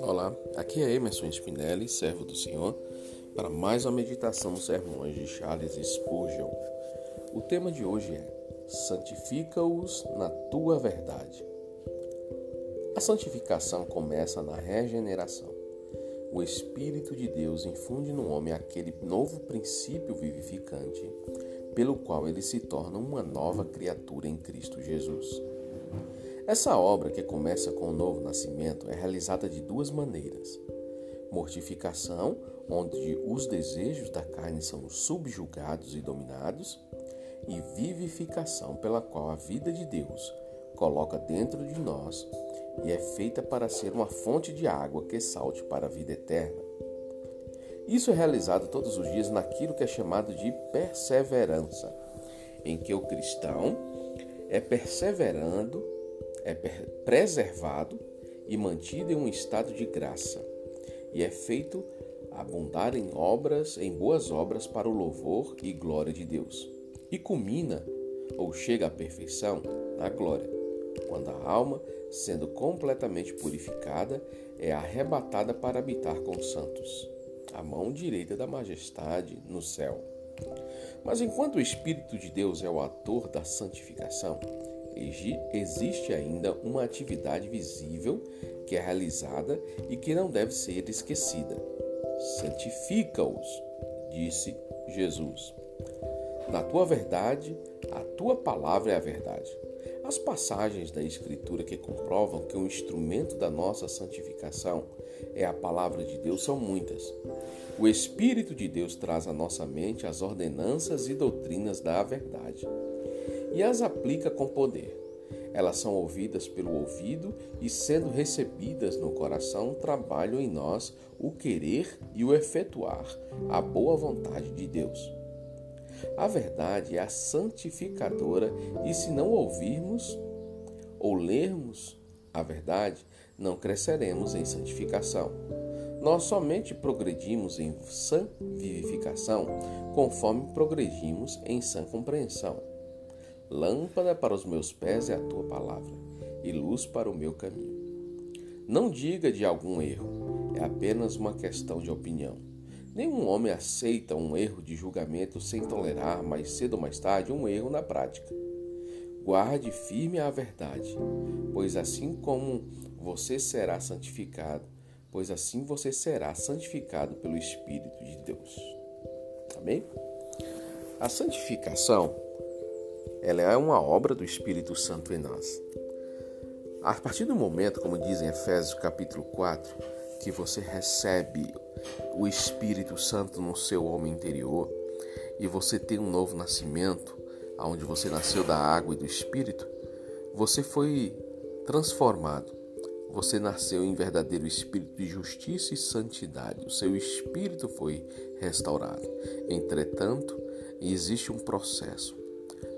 Olá, aqui é Emerson Spinelli, servo do Senhor, para mais uma meditação nos sermões de Charles Spurgeon. O tema de hoje é Santifica-os na tua verdade. A santificação começa na regeneração. O Espírito de Deus infunde no homem aquele novo princípio vivificante, pelo qual ele se torna uma nova criatura em Cristo Jesus. Essa obra, que começa com o novo nascimento, é realizada de duas maneiras: mortificação, onde os desejos da carne são subjugados e dominados, e vivificação, pela qual a vida de Deus coloca dentro de nós e é feita para ser uma fonte de água que salte para a vida eterna. Isso é realizado todos os dias naquilo que é chamado de perseverança, em que o cristão é perseverando é preservado e mantido em um estado de graça, e é feito abundar em obras, em boas obras para o louvor e glória de Deus. E culmina ou chega à perfeição na glória, quando a alma, sendo completamente purificada, é arrebatada para habitar com os santos, a mão direita da majestade no céu. Mas enquanto o Espírito de Deus é o ator da santificação, existe ainda uma atividade visível que é realizada e que não deve ser esquecida. Santifica-os, disse Jesus. Na tua verdade, a tua palavra é a verdade. As passagens da Escritura que comprovam que o instrumento da nossa santificação é a palavra de Deus são muitas. O Espírito de Deus traz à nossa mente as ordenanças e doutrinas da verdade e as aplica com poder. Elas são ouvidas pelo ouvido e, sendo recebidas no coração, trabalham em nós o querer e o efetuar a boa vontade de Deus. A verdade é a santificadora, e se não ouvirmos ou lermos a verdade, não cresceremos em santificação. Nós somente progredimos em sã vivificação conforme progredimos em sã compreensão. Lâmpada para os meus pés é a tua palavra, e luz para o meu caminho. Não diga de algum erro, é apenas uma questão de opinião. Nenhum homem aceita um erro de julgamento sem tolerar, mais cedo ou mais tarde, um erro na prática. Guarde firme a verdade, pois assim como você será santificado, pois assim você será santificado pelo Espírito de Deus. Amém? A santificação ela é uma obra do Espírito Santo em nós. A partir do momento, como diz em Efésios capítulo 4, que você recebe o Espírito Santo no seu homem interior e você tem um novo nascimento, onde você nasceu da água e do Espírito, você foi transformado. Você nasceu em verdadeiro espírito de justiça e santidade. O seu espírito foi restaurado. Entretanto, existe um processo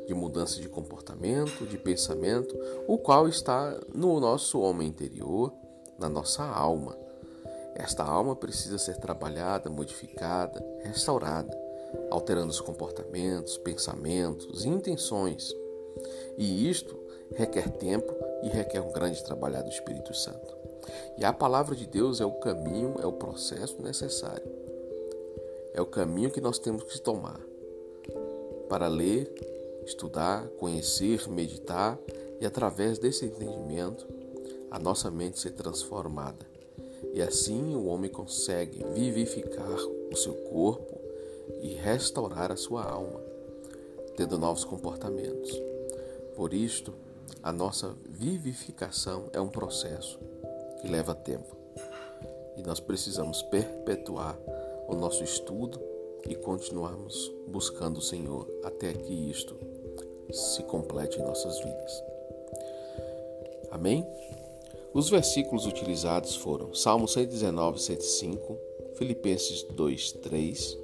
de mudança de comportamento, de pensamento, o qual está no nosso homem interior, na nossa alma. Esta alma precisa ser trabalhada, modificada, restaurada, alterando os comportamentos, pensamentos e intenções. E isto requer tempo e requer um grande trabalhar do Espírito Santo. E a palavra de Deus é o caminho, é o processo necessário. É o caminho que nós temos que tomar para ler, estudar, conhecer, meditar e através desse entendimento a nossa mente ser transformada. E assim o homem consegue vivificar o seu corpo e restaurar a sua alma, tendo novos comportamentos. Por isto, a nossa vivificação é um processo que leva tempo. E nós precisamos perpetuar o nosso estudo e continuarmos buscando o Senhor até que isto se complete em nossas vidas. Amém? Os versículos utilizados foram Salmo 119, 105, Filipenses 2, 3,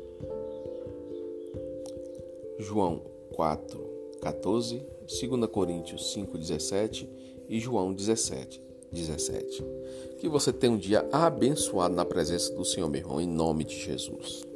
João 4, 14, 2 Coríntios 5, 17 e João 17, 17. Que você tenha um dia abençoado na presença do Senhor, meu irmão, em nome de Jesus.